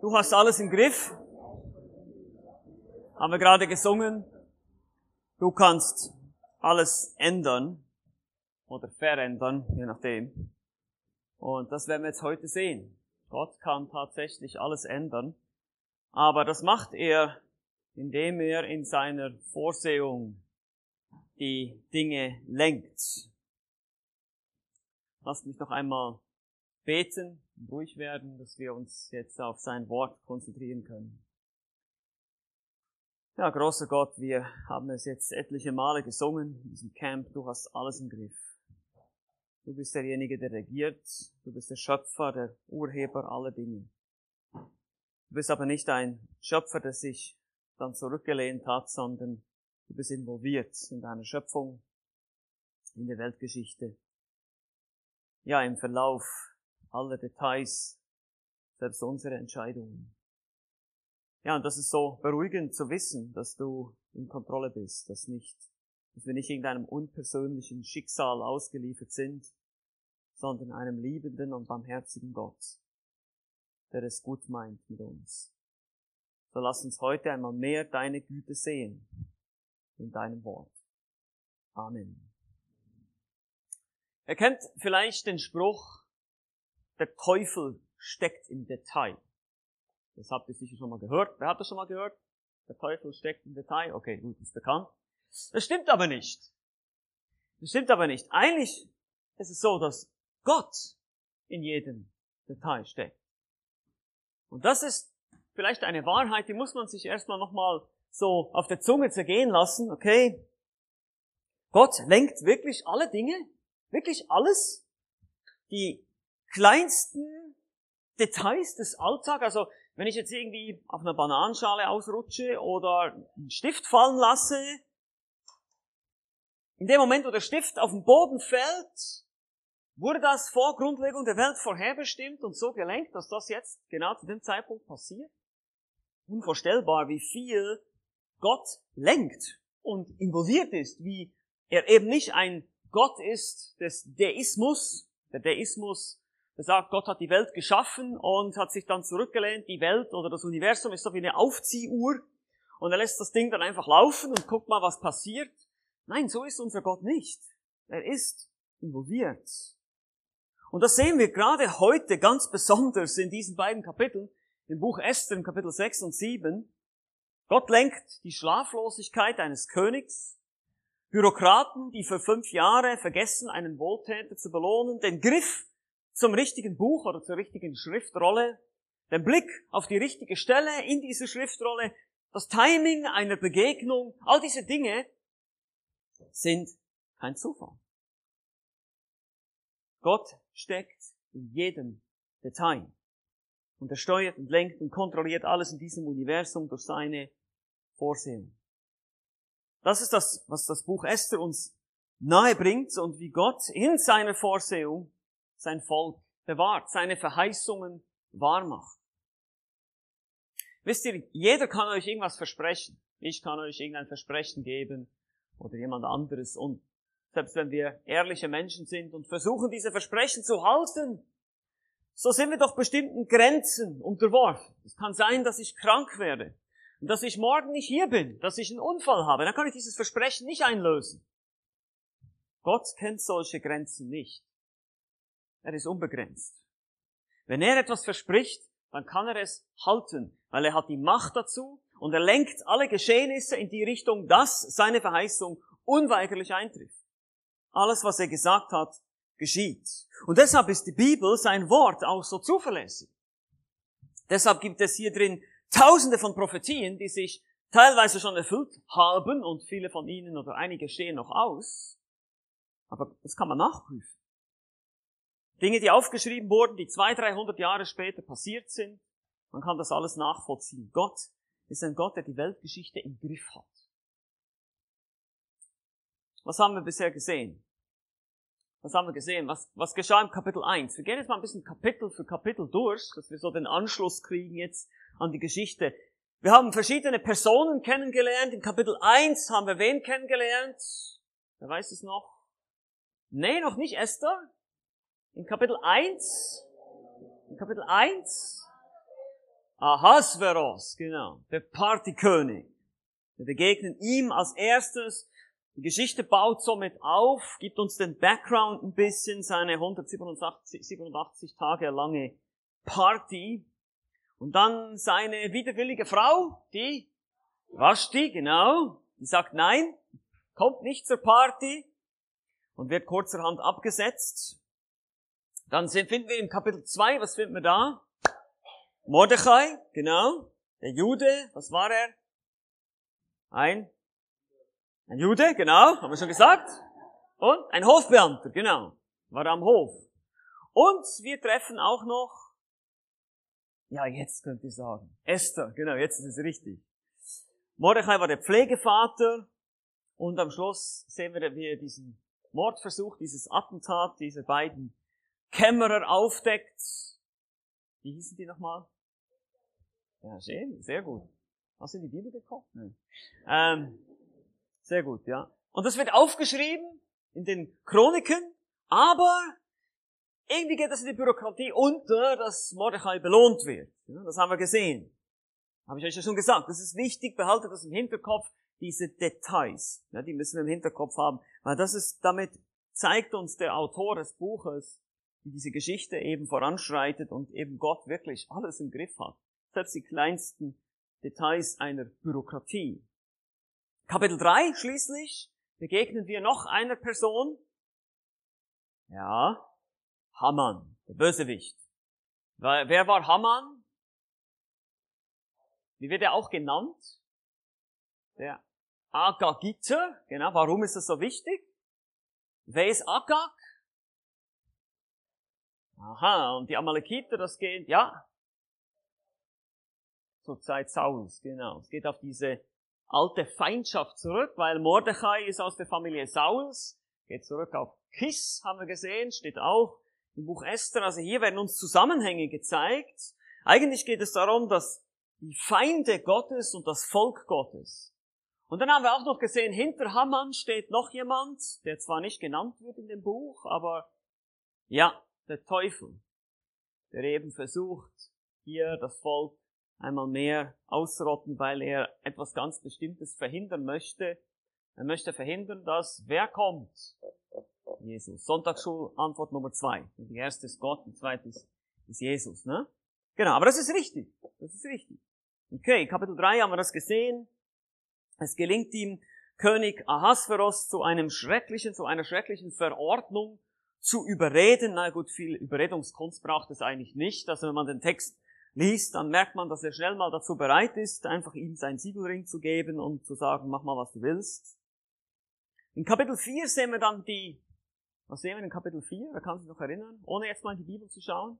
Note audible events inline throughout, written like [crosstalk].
Du hast alles im Griff. Haben wir gerade gesungen. Du kannst alles ändern oder verändern, je nachdem. Und das werden wir jetzt heute sehen. Gott kann tatsächlich alles ändern. Aber das macht er, indem er in seiner Vorsehung die Dinge lenkt. Lasst mich noch einmal beten, ruhig werden, dass wir uns jetzt auf sein Wort konzentrieren können. Ja, großer Gott, wir haben es jetzt etliche Male gesungen in diesem Camp. Du hast alles im Griff. Du bist derjenige, der regiert. Du bist der Schöpfer, der Urheber aller Dinge. Du bist aber nicht ein Schöpfer, der sich dann zurückgelehnt hat, sondern du bist involviert in deiner Schöpfung, in der Weltgeschichte. Ja, im Verlauf aller Details, selbst unsere Entscheidungen. Ja, und das ist so beruhigend zu wissen, dass du in Kontrolle bist, dass nicht, dass wir nicht irgendeinem unpersönlichen Schicksal ausgeliefert sind, sondern einem liebenden und barmherzigen Gott, der es gut meint mit uns. So lass uns heute einmal mehr deine Güte sehen in deinem Wort. Amen. Ihr kennt vielleicht den Spruch, der Teufel steckt im Detail. Das habt ihr sicher schon mal gehört. Wer hat das schon mal gehört? Der Teufel steckt im Detail. Okay, gut, ist bekannt. Das stimmt aber nicht. Das stimmt aber nicht. Eigentlich ist es so, dass Gott in jedem Detail steckt. Und das ist vielleicht eine Wahrheit, die muss man sich erstmal nochmal so auf der Zunge zergehen lassen, okay? Gott lenkt wirklich alle Dinge, wirklich alles. Die kleinsten Details des Alltags, also wenn ich jetzt irgendwie auf einer Bananenschale ausrutsche oder einen Stift fallen lasse, in dem Moment, wo der Stift auf den Boden fällt, wurde das vor Grundlegung der Welt vorherbestimmt und so gelenkt, dass das jetzt genau zu dem Zeitpunkt passiert? Unvorstellbar, wie viel Gott lenkt und involviert ist, wie er eben nicht ein Gott ist des Deismus. Der Deismus er sagt, Gott hat die Welt geschaffen und hat sich dann zurückgelehnt. Die Welt oder das Universum ist so wie eine Aufziehuhr und er lässt das Ding dann einfach laufen und guckt mal, was passiert. Nein, so ist unser Gott nicht. Er ist involviert. Und das sehen wir gerade heute ganz besonders in diesen beiden Kapiteln, im Buch Esther, im Kapitel 6 und 7. Gott lenkt die Schlaflosigkeit eines Königs, Bürokraten, die für fünf Jahre vergessen, einen Wohltäter zu belohnen, den Griff zum richtigen Buch oder zur richtigen Schriftrolle, den Blick auf die richtige Stelle in dieser Schriftrolle, das Timing einer Begegnung, all diese Dinge sind kein Zufall. Gott steckt in jedem Detail. Und er steuert und lenkt und kontrolliert alles in diesem Universum durch seine Vorsehung. Das ist das, was das Buch Esther uns nahe bringt und wie Gott in seiner Vorsehung sein Volk bewahrt, seine Verheißungen wahrmacht. Wisst ihr, jeder kann euch irgendwas versprechen. Ich kann euch irgendein Versprechen geben oder jemand anderes. Und selbst wenn wir ehrliche Menschen sind und versuchen, diese Versprechen zu halten, so sind wir doch bestimmten Grenzen unterworfen. Es kann sein, dass ich krank werde und dass ich morgen nicht hier bin, dass ich einen Unfall habe. Dann kann ich dieses Versprechen nicht einlösen. Gott kennt solche Grenzen nicht. Er ist unbegrenzt. Wenn er etwas verspricht, dann kann er es halten, weil er hat die Macht dazu und er lenkt alle Geschehnisse in die Richtung, dass seine Verheißung unweigerlich eintrifft. Alles, was er gesagt hat, geschieht. Und deshalb ist die Bibel, sein Wort, auch so zuverlässig. Deshalb gibt es hier drin tausende von Prophetien, die sich teilweise schon erfüllt haben und viele von ihnen oder einige stehen noch aus. Aber das kann man nachprüfen. Dinge, die aufgeschrieben wurden, die zwei, dreihundert Jahre später passiert sind. Man kann das alles nachvollziehen. Gott ist ein Gott, der die Weltgeschichte im Griff hat. Was haben wir bisher gesehen? Was haben wir gesehen? Was, was geschah im Kapitel 1? Wir gehen jetzt mal ein bisschen Kapitel für Kapitel durch, dass wir so den Anschluss kriegen jetzt an die Geschichte. Wir haben verschiedene Personen kennengelernt. In Kapitel 1 haben wir wen kennengelernt? Wer weiß es noch? Nee, noch nicht Esther. In Kapitel 1, in Kapitel 1 Ahasveros, genau, der Partykönig. Wir begegnen ihm als erstes. Die Geschichte baut somit auf, gibt uns den Background ein bisschen, seine 187 87 Tage lange Party. Und dann seine widerwillige Frau, die Vashti, genau, die sagt nein, kommt nicht zur Party und wird kurzerhand abgesetzt. Dann finden wir im Kapitel 2, was finden wir da? Mordechai, genau, der Jude, was war er? Ein, ein Jude, genau, haben wir schon gesagt. Und ein Hofbeamter, genau, war am Hof. Und wir treffen auch noch, ja, jetzt könnte ich sagen, Esther, genau, jetzt ist es richtig. Mordechai war der Pflegevater und am Schluss sehen wir, wie diesen Mordversuch, dieses Attentat dieser beiden Kämmerer aufdeckt. Wie hießen die nochmal? Ja, schön, sehr gut. Hast du in die Bibel gekocht? Nein. Ähm, sehr gut, ja. Und das wird aufgeschrieben in den Chroniken, aber irgendwie geht das in die Bürokratie unter, dass Mordechai belohnt wird. Ja, das haben wir gesehen. Habe ich euch ja schon gesagt. Das ist wichtig, behaltet das im Hinterkopf, diese Details. Ja, die müssen wir im Hinterkopf haben, weil das ist, damit zeigt uns der Autor des Buches, wie diese Geschichte eben voranschreitet und eben Gott wirklich alles im Griff hat. Selbst die kleinsten Details einer Bürokratie. Kapitel 3 schließlich begegnen wir noch einer Person. Ja, Haman, der Bösewicht. Wer war Haman? Wie wird er auch genannt? Der Agagiter. Genau, warum ist das so wichtig? Wer ist Agag? Aha, und die Amalekiter, das geht, ja, zur Zeit Sauls, genau. Es geht auf diese alte Feindschaft zurück, weil Mordechai ist aus der Familie Sauls, geht zurück auf Kis, haben wir gesehen, steht auch im Buch Esther. Also hier werden uns Zusammenhänge gezeigt. Eigentlich geht es darum, dass die Feinde Gottes und das Volk Gottes. Und dann haben wir auch noch gesehen, hinter Haman steht noch jemand, der zwar nicht genannt wird in dem Buch, aber ja, der Teufel, der eben versucht, hier das Volk einmal mehr ausrotten, weil er etwas ganz Bestimmtes verhindern möchte. Er möchte verhindern, dass wer kommt? Jesus. Sonntagsschulantwort Nummer zwei. Die erste ist Gott, die zweite ist, Jesus. Ne? Genau, aber das ist richtig. Das ist richtig. Okay, Kapitel 3 haben wir das gesehen. Es gelingt ihm, König Ahasveros zu einem schrecklichen, zu einer schrecklichen Verordnung zu überreden. Na gut, viel Überredungskunst braucht es eigentlich nicht. Also wenn man den Text liest, dann merkt man, dass er schnell mal dazu bereit ist, einfach ihm seinen Siegelring zu geben und zu sagen, mach mal, was du willst. In Kapitel 4 sehen wir dann die, was sehen wir in Kapitel 4? Wer kann sich noch erinnern? Ohne jetzt mal in die Bibel zu schauen.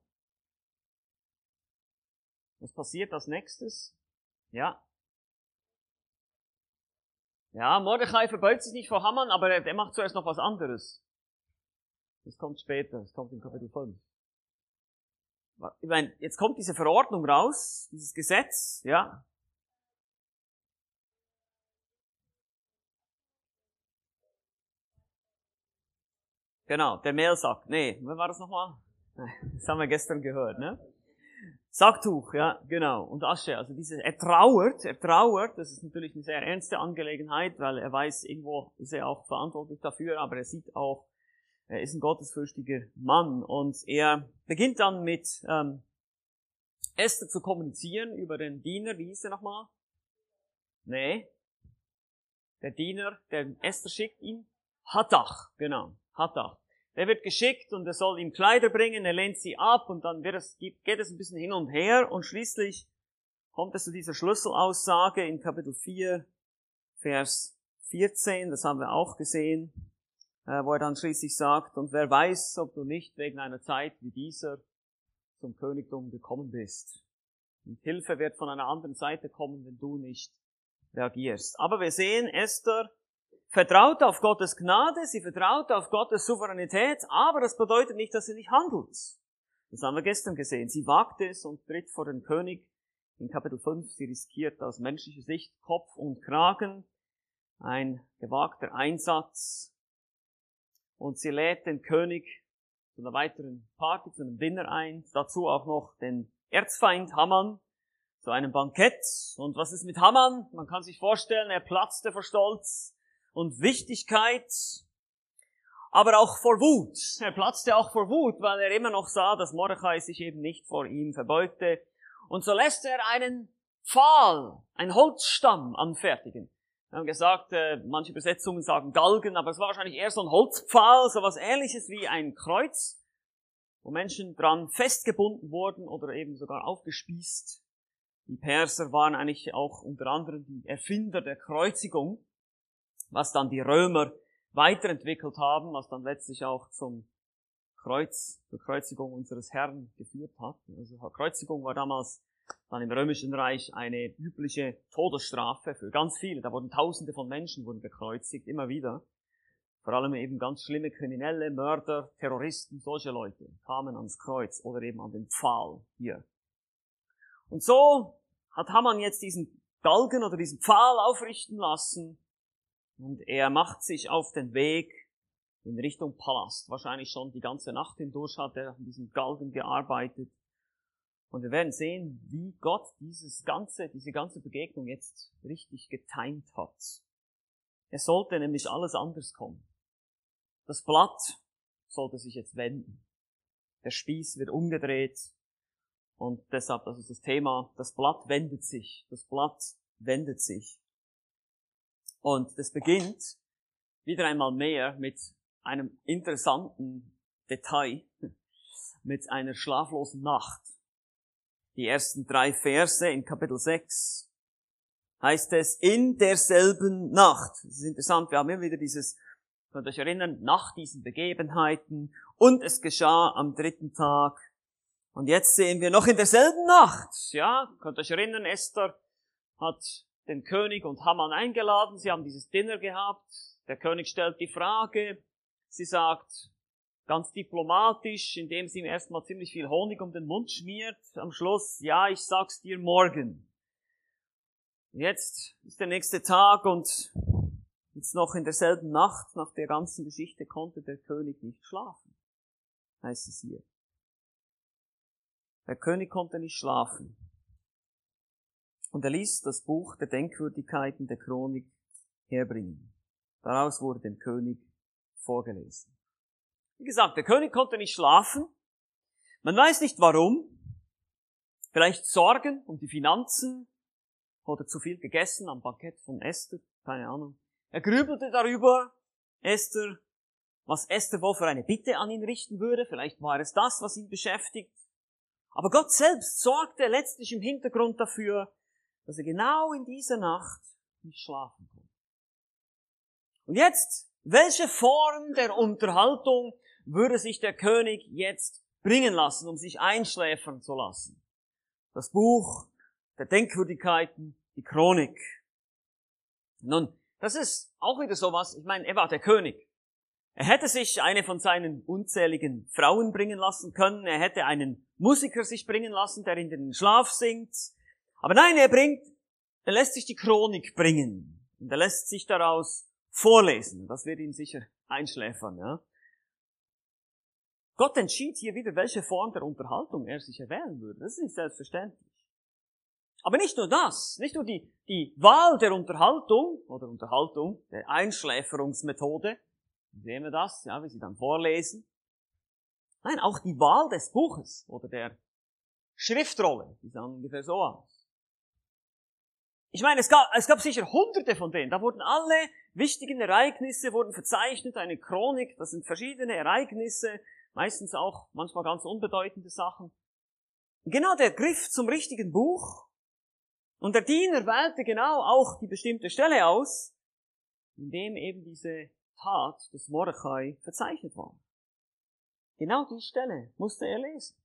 Was passiert als nächstes? Ja. Ja, Mordechai verbeugt sich nicht vor Haman, aber er, er macht zuerst noch was anderes. Das kommt später, das kommt in Kapitel 5 ich meine, jetzt kommt diese Verordnung raus, dieses Gesetz, ja. Genau, der Mehlsack. Nee, wann war das nochmal? [laughs] Das haben wir gestern gehört, ne? Sacktuch, ja, genau. Und Asche, also diese, er trauert, er trauert, das ist natürlich eine sehr ernste Angelegenheit, weil er weiß, irgendwo ist er auch verantwortlich dafür, aber er sieht auch, er ist ein gottesfürchtiger Mann und er beginnt dann mit ähm, Esther zu kommunizieren über den Diener. Wie hieß er nochmal? Nee. Der Diener, der Esther schickt ihn. Hattach, genau. Hattach. Der wird geschickt und er soll ihm Kleider bringen, er lehnt sie ab und dann wird es, geht es ein bisschen hin und her und schließlich kommt es zu dieser Schlüsselaussage in Kapitel 4, Vers 14, das haben wir auch gesehen wo er dann schließlich sagt, und wer weiß, ob du nicht wegen einer Zeit wie dieser zum Königtum gekommen bist. Und Hilfe wird von einer anderen Seite kommen, wenn du nicht reagierst. Aber wir sehen, Esther vertraut auf Gottes Gnade, sie vertraut auf Gottes Souveränität, aber das bedeutet nicht, dass sie nicht handelt. Das haben wir gestern gesehen. Sie wagt es und tritt vor den König in Kapitel 5. Sie riskiert aus menschlicher Sicht Kopf und Kragen. Ein gewagter Einsatz, und sie lädt den König zu einer weiteren Party, zu einem Dinner ein, dazu auch noch den Erzfeind Haman zu einem Bankett. Und was ist mit Haman? Man kann sich vorstellen, er platzte vor Stolz und Wichtigkeit, aber auch vor Wut. Er platzte auch vor Wut, weil er immer noch sah, dass Mordechai sich eben nicht vor ihm verbeugte. Und so lässt er einen Pfahl, einen Holzstamm anfertigen. Wir haben gesagt, äh, manche Übersetzungen sagen Galgen, aber es war wahrscheinlich eher so ein Holzpfahl, so was ähnliches wie ein Kreuz, wo Menschen dran festgebunden wurden oder eben sogar aufgespießt. Die Perser waren eigentlich auch unter anderem die Erfinder der Kreuzigung, was dann die Römer weiterentwickelt haben, was dann letztlich auch zum Kreuz, zur Kreuzigung unseres Herrn geführt hat. Also Kreuzigung war damals dann im Römischen Reich eine übliche Todesstrafe für ganz viele. Da wurden Tausende von Menschen wurden gekreuzigt, immer wieder. Vor allem eben ganz schlimme Kriminelle, Mörder, Terroristen, solche Leute kamen ans Kreuz oder eben an den Pfahl hier. Und so hat Haman jetzt diesen Galgen oder diesen Pfahl aufrichten lassen und er macht sich auf den Weg in Richtung Palast. Wahrscheinlich schon die ganze Nacht hindurch hat er an diesem Galgen gearbeitet. Und wir werden sehen, wie Gott dieses ganze, diese ganze Begegnung jetzt richtig getimt hat. Es sollte nämlich alles anders kommen. Das Blatt sollte sich jetzt wenden. Der Spieß wird umgedreht. Und deshalb, das ist das Thema, das Blatt wendet sich. Das Blatt wendet sich. Und das beginnt wieder einmal mehr mit einem interessanten Detail, [laughs] mit einer schlaflosen Nacht die ersten drei Verse in Kapitel 6, heißt es, in derselben Nacht. Das ist interessant, wir haben immer wieder dieses, könnt euch erinnern, nach diesen Begebenheiten, und es geschah am dritten Tag. Und jetzt sehen wir noch in derselben Nacht, ja, könnt euch erinnern, Esther hat den König und Haman eingeladen, sie haben dieses Dinner gehabt, der König stellt die Frage, sie sagt, ganz diplomatisch, indem sie ihm erstmal ziemlich viel Honig um den Mund schmiert. Am Schluss, ja, ich sag's dir morgen. Jetzt ist der nächste Tag und jetzt noch in derselben Nacht, nach der ganzen Geschichte, konnte der König nicht schlafen, heißt es hier. Der König konnte nicht schlafen. Und er ließ das Buch der Denkwürdigkeiten der Chronik herbringen. Daraus wurde dem König vorgelesen. Wie gesagt, der König konnte nicht schlafen. Man weiß nicht warum. Vielleicht Sorgen um die Finanzen oder zu viel gegessen am Bankett von Esther, keine Ahnung. Er grübelte darüber, Esther, was Esther wohl für eine Bitte an ihn richten würde. Vielleicht war es das, was ihn beschäftigt. Aber Gott selbst sorgte letztlich im Hintergrund dafür, dass er genau in dieser Nacht nicht schlafen konnte. Und jetzt, welche Form der Unterhaltung würde sich der König jetzt bringen lassen, um sich einschläfern zu lassen. Das Buch der Denkwürdigkeiten, die Chronik. Nun, das ist auch wieder sowas, ich meine, er war der König. Er hätte sich eine von seinen unzähligen Frauen bringen lassen können, er hätte einen Musiker sich bringen lassen, der in den Schlaf singt. Aber nein, er bringt, er lässt sich die Chronik bringen. Und er lässt sich daraus vorlesen. Das wird ihn sicher einschläfern, ja. Gott entschied hier wieder, welche Form der Unterhaltung er sich erwählen würde. Das ist nicht selbstverständlich. Aber nicht nur das, nicht nur die, die Wahl der Unterhaltung oder Unterhaltung, der Einschläferungsmethode, sehen wir das, ja, wie sie dann vorlesen. Nein, auch die Wahl des Buches oder der Schriftrolle, die sahen ungefähr so aus. Ich meine, es gab, es gab sicher hunderte von denen. Da wurden alle wichtigen Ereignisse wurden verzeichnet, eine Chronik, das sind verschiedene Ereignisse, meistens auch manchmal ganz unbedeutende Sachen. Genau der griff zum richtigen Buch und der Diener wählte genau auch die bestimmte Stelle aus, in dem eben diese Tat des Mordechai verzeichnet war. Genau die Stelle musste er lesen.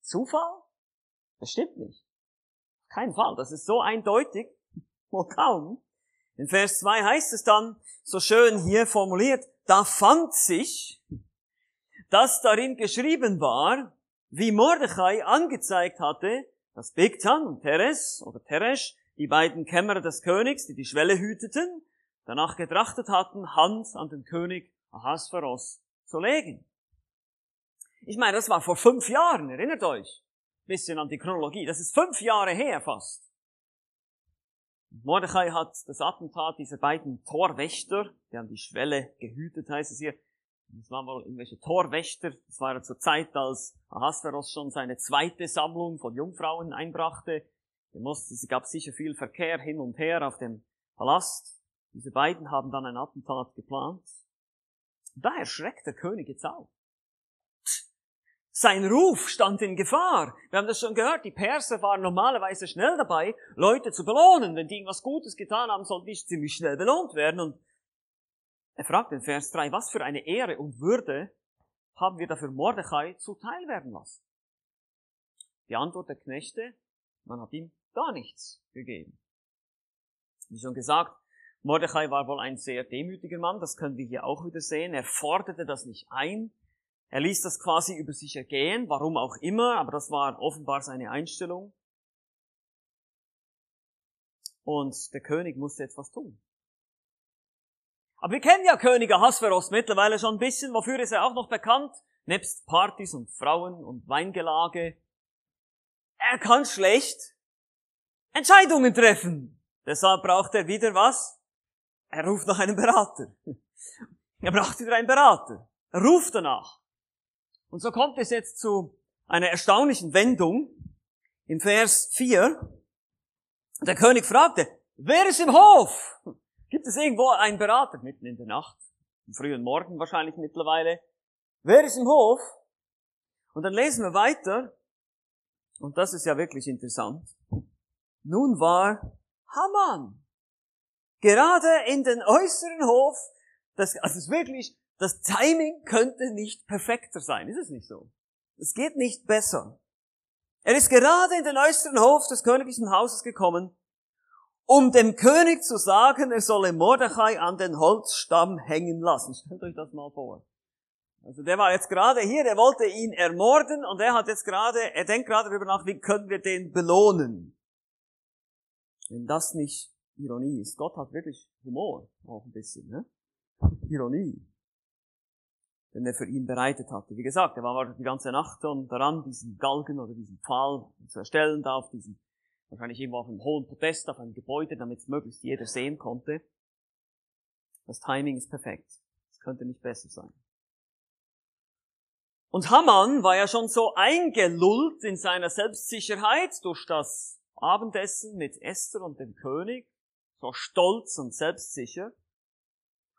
Zufall? Bestimmt nicht. Kein Fall. Das ist so eindeutig. [laughs] Wohl kaum. In Vers 2 heißt es dann, so schön hier formuliert, da fand sich, dass darin geschrieben war, wie Mordechai angezeigt hatte, dass Bigtan und Teres oder Teresh, die beiden Kämmerer des Königs, die die Schwelle hüteten, danach getrachtet hatten, Hand an den König Ahasveros zu legen. Ich meine, das war vor fünf Jahren, erinnert euch. bisschen an die Chronologie. Das ist fünf Jahre her fast. Mordechai hat das Attentat dieser beiden Torwächter, die haben die Schwelle gehütet, heißt es hier. Das waren wohl irgendwelche Torwächter. Das war ja zur Zeit, als Ahasveros schon seine zweite Sammlung von Jungfrauen einbrachte. Es gab sicher viel Verkehr hin und her auf dem Palast. Diese beiden haben dann ein Attentat geplant. Da erschreckt der König jetzt auch. Sein Ruf stand in Gefahr. Wir haben das schon gehört. Die Perser waren normalerweise schnell dabei, Leute zu belohnen. Wenn die irgendwas Gutes getan haben, sollten die ziemlich schnell belohnt werden. Und er fragt in Vers 3, was für eine Ehre und Würde haben wir dafür Mordechai zuteil werden lassen? Die Antwort der Knechte, man hat ihm gar nichts gegeben. Wie schon gesagt, Mordechai war wohl ein sehr demütiger Mann, das können wir hier auch wieder sehen. Er forderte das nicht ein. Er ließ das quasi über sich ergehen, warum auch immer, aber das war offenbar seine Einstellung. Und der König musste etwas tun. Aber wir kennen ja König Ahasveros mittlerweile schon ein bisschen, wofür ist er auch noch bekannt? Nebst Partys und Frauen und Weingelage. Er kann schlecht Entscheidungen treffen. Deshalb braucht er wieder was? Er ruft nach einem Berater. Er braucht wieder einen Berater. Er ruft danach. Und so kommt es jetzt zu einer erstaunlichen Wendung im Vers 4. Der König fragte, wer ist im Hof? Gibt es irgendwo einen Berater mitten in der Nacht? Am frühen Morgen wahrscheinlich mittlerweile. Wer ist im Hof? Und dann lesen wir weiter. Und das ist ja wirklich interessant. Nun war Haman gerade in den äußeren Hof. Das, also es ist wirklich, das Timing könnte nicht perfekter sein. Ist es nicht so? Es geht nicht besser. Er ist gerade in den äußeren Hof des königlichen Hauses gekommen um dem König zu sagen, er solle Mordechai an den Holzstamm hängen lassen. Stellt euch das mal vor. Also der war jetzt gerade hier, er wollte ihn ermorden und er hat jetzt gerade, er denkt gerade darüber nach, wie können wir den belohnen. Wenn das nicht Ironie ist. Gott hat wirklich Humor, auch ein bisschen, ne? Ironie. Den er für ihn bereitet hatte. Wie gesagt, er war die ganze Nacht schon daran, diesen Galgen oder diesen Pfahl zu erstellen, da auf diesem wahrscheinlich irgendwo auf einem hohen Podest, auf einem Gebäude, damit es möglichst jeder sehen konnte. Das Timing ist perfekt. Es könnte nicht besser sein. Und Haman war ja schon so eingelullt in seiner Selbstsicherheit durch das Abendessen mit Esther und dem König, so stolz und selbstsicher.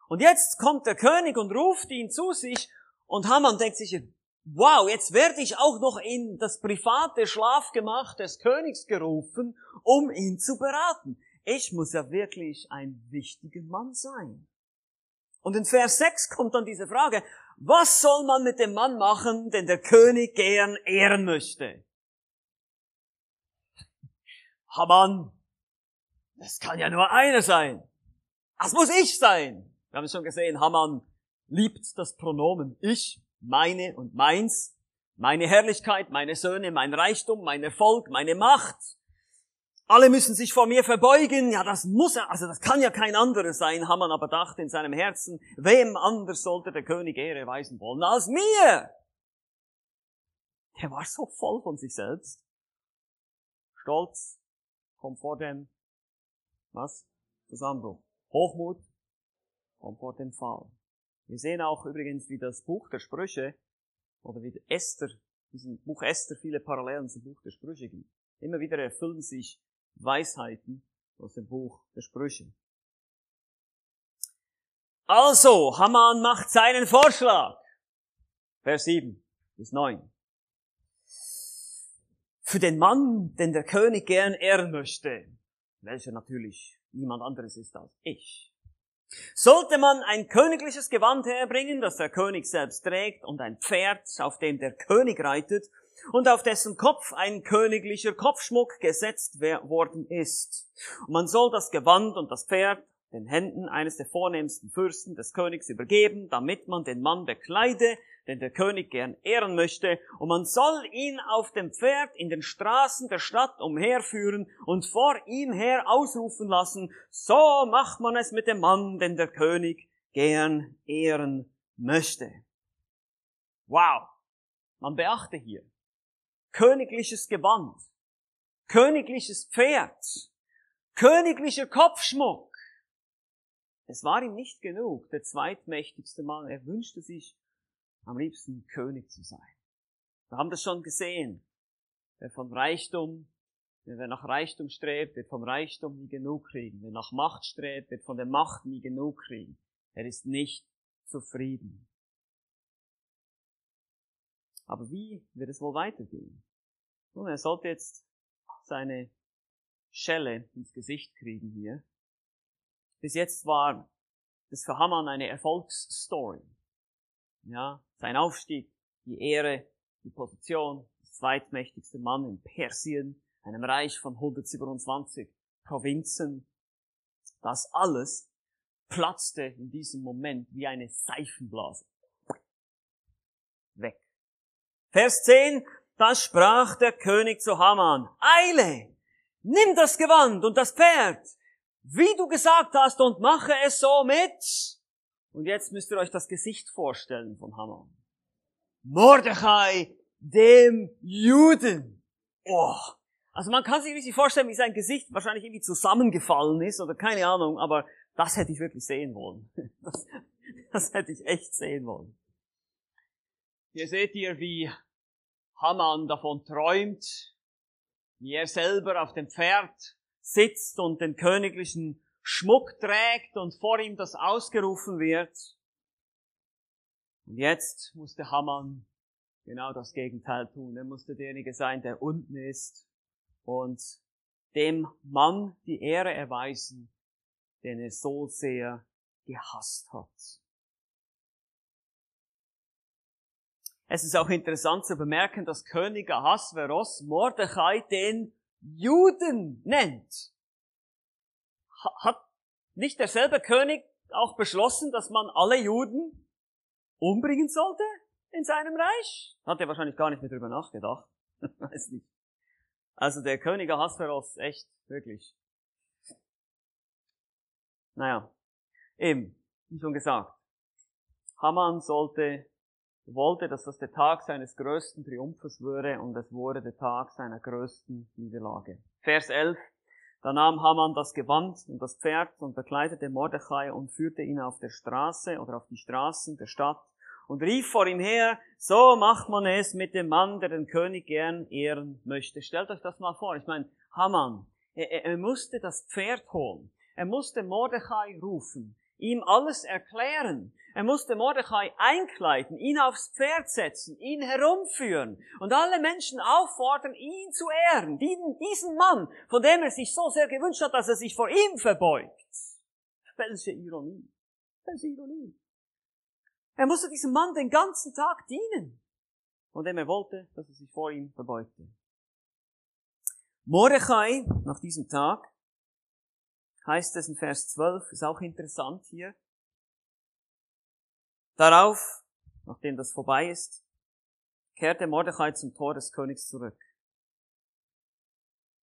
Und jetzt kommt der König und ruft ihn zu sich und Haman denkt sich, wow, jetzt werde ich auch noch in das private Schlafgemach des Königs gerufen, um ihn zu beraten. Ich muss ja wirklich ein wichtiger Mann sein. Und in Vers 6 kommt dann diese Frage, was soll man mit dem Mann machen, den der König gern ehren möchte? Haman, das kann ja nur einer sein. Das muss ich sein. Wir haben es schon gesehen, Haman liebt das Pronomen ich meine und meins, meine Herrlichkeit, meine Söhne, mein Reichtum, mein Erfolg, meine Macht. Alle müssen sich vor mir verbeugen. Ja, das muss er, also das kann ja kein anderer sein, Haman aber dachte in seinem Herzen, wem anders sollte der König Ehre weisen wollen als mir? Der war so voll von sich selbst. Stolz kommt vor dem, was? Zusammenbruch. Hochmut kommt vor dem Fall. Wir sehen auch übrigens, wie das Buch der Sprüche oder wie Esther, diesem Buch Esther viele Parallelen zum Buch der Sprüche gibt. Immer wieder erfüllen sich Weisheiten aus dem Buch der Sprüche. Also, Haman macht seinen Vorschlag. Vers 7 bis 9. Für den Mann, den der König gern ehren möchte, welcher natürlich niemand anderes ist als ich, sollte man ein königliches Gewand herbringen, das der König selbst trägt, und ein Pferd, auf dem der König reitet, und auf dessen Kopf ein königlicher Kopfschmuck gesetzt worden ist. Und man soll das Gewand und das Pferd den Händen eines der vornehmsten Fürsten des Königs übergeben, damit man den Mann bekleide, den der König gern ehren möchte, und man soll ihn auf dem Pferd in den Straßen der Stadt umherführen und vor ihm her ausrufen lassen, so macht man es mit dem Mann, den der König gern ehren möchte. Wow! Man beachte hier, königliches Gewand, königliches Pferd, königlicher Kopfschmuck. Es war ihm nicht genug, der zweitmächtigste Mann. Er wünschte sich am liebsten König zu sein. Wir haben das schon gesehen. Wer von Reichtum, wer nach Reichtum strebt, wird vom Reichtum nie genug kriegen. Wer nach Macht strebt, wird von der Macht nie genug kriegen. Er ist nicht zufrieden. Aber wie wird es wohl weitergehen? Nun, er sollte jetzt seine Schelle ins Gesicht kriegen hier. Bis jetzt war das für Haman eine Erfolgsstory. Ja, sein Aufstieg, die Ehre, die Position, das zweitmächtigste Mann in Persien, einem Reich von 127 Provinzen. Das alles platzte in diesem Moment wie eine Seifenblase. Weg. Vers 10, da sprach der König zu Haman, Eile, nimm das Gewand und das Pferd, wie du gesagt hast, und mache es so mit. Und jetzt müsst ihr euch das Gesicht vorstellen von Haman. Mordechai, dem Juden. Oh. Also man kann sich richtig vorstellen, wie sein Gesicht wahrscheinlich irgendwie zusammengefallen ist oder keine Ahnung, aber das hätte ich wirklich sehen wollen. [laughs] Das, das hätte ich echt sehen wollen. Hier seht ihr, wie Haman davon träumt, wie er selber auf dem Pferd sitzt und den königlichen Schmuck trägt und vor ihm das ausgerufen wird. Und jetzt musste Haman genau das Gegenteil tun. Er musste derjenige sein, der unten ist und dem Mann die Ehre erweisen, den er so sehr gehasst hat. Es ist auch interessant zu bemerken, dass König Ahasveros Mordechai den Juden nennt. Hat nicht derselbe König auch beschlossen, dass man alle Juden umbringen sollte in seinem Reich? Hat er wahrscheinlich gar nicht mehr drüber nachgedacht. [laughs] Weiß nicht. Also der König Ahasveros, echt, wirklich. Naja, eben, wie schon gesagt, Haman sollte wollte, dass das der Tag seines größten Triumphes würde und es wurde der Tag seiner größten Niederlage. Vers 11. Da nahm Haman das Gewand und das Pferd und bekleidete Mordechai und führte ihn auf der Straße oder auf die Straßen der Stadt und rief vor ihm her, so macht man es mit dem Mann, der den König gern ehren möchte. Stellt euch das mal vor. Ich meine, Haman, er, er musste das Pferd holen. Er musste Mordechai rufen, ihm alles erklären. Er musste Mordechai einkleiden, ihn aufs Pferd setzen, ihn herumführen und alle Menschen auffordern, ihn zu ehren. Diesen, Mann, von dem er sich so sehr gewünscht hat, dass er sich vor ihm verbeugt. Welche Ironie. Welche Ironie. Er musste diesem Mann den ganzen Tag dienen, von dem er wollte, dass er sich vor ihm verbeugte. Mordechai, nach diesem Tag, heißt es in Vers 12, ist auch interessant hier, Darauf, nachdem das vorbei ist, kehrte Mordechai zum Tor des Königs zurück.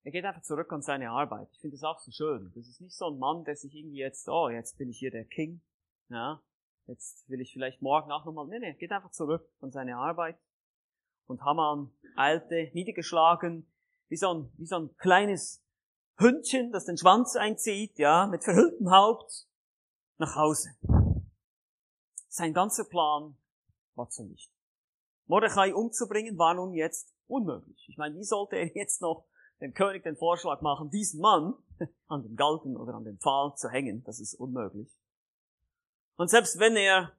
Er geht einfach zurück an seine Arbeit. Ich finde das auch so schön. Das ist nicht so ein Mann, der sich irgendwie jetzt, oh, jetzt bin ich hier der King, ja, jetzt will ich vielleicht morgen auch nochmal, nee, nee, geht einfach zurück an seine Arbeit. Und Haman eilte, niedergeschlagen, wie so ein, wie so ein kleines Hündchen, das den Schwanz einzieht, ja, mit verhülltem Haupt, nach Hause. Sein ganzer Plan war zunichte. Mordechai umzubringen war nun jetzt unmöglich. Ich meine, wie sollte er jetzt noch dem König den Vorschlag machen, diesen Mann [laughs] an den Galgen oder an den Pfahl zu hängen? Das ist unmöglich. Und selbst wenn er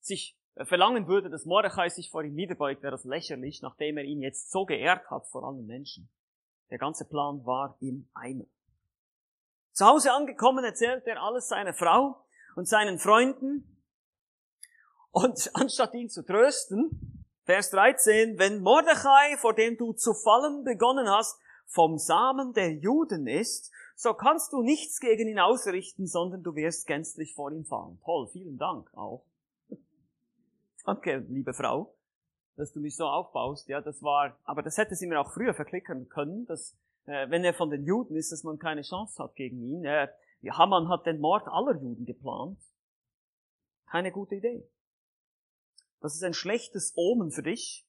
sich verlangen würde, dass Mordechai sich vor ihm niederbeugt, wäre das lächerlich, nachdem er ihn jetzt so geehrt hat vor allen Menschen. Der ganze Plan war im Eimer. Zu Hause angekommen erzählt er alles seiner Frau und seinen Freunden und anstatt ihn zu trösten, Vers 13, wenn Mordechai, vor dem du zu fallen begonnen hast, vom Samen der Juden ist, so kannst du nichts gegen ihn ausrichten, sondern du wirst gänzlich vor ihm fallen. Toll, vielen Dank auch. [laughs] Danke, liebe Frau, dass du mich so aufbaust. Ja, das war, aber das hätte sie mir auch früher verklickern können, dass, äh, wenn er von den Juden ist, dass man keine Chance hat gegen ihn. Äh, Haman hat den Mord aller Juden geplant. Keine gute Idee. Das ist ein schlechtes Omen für dich.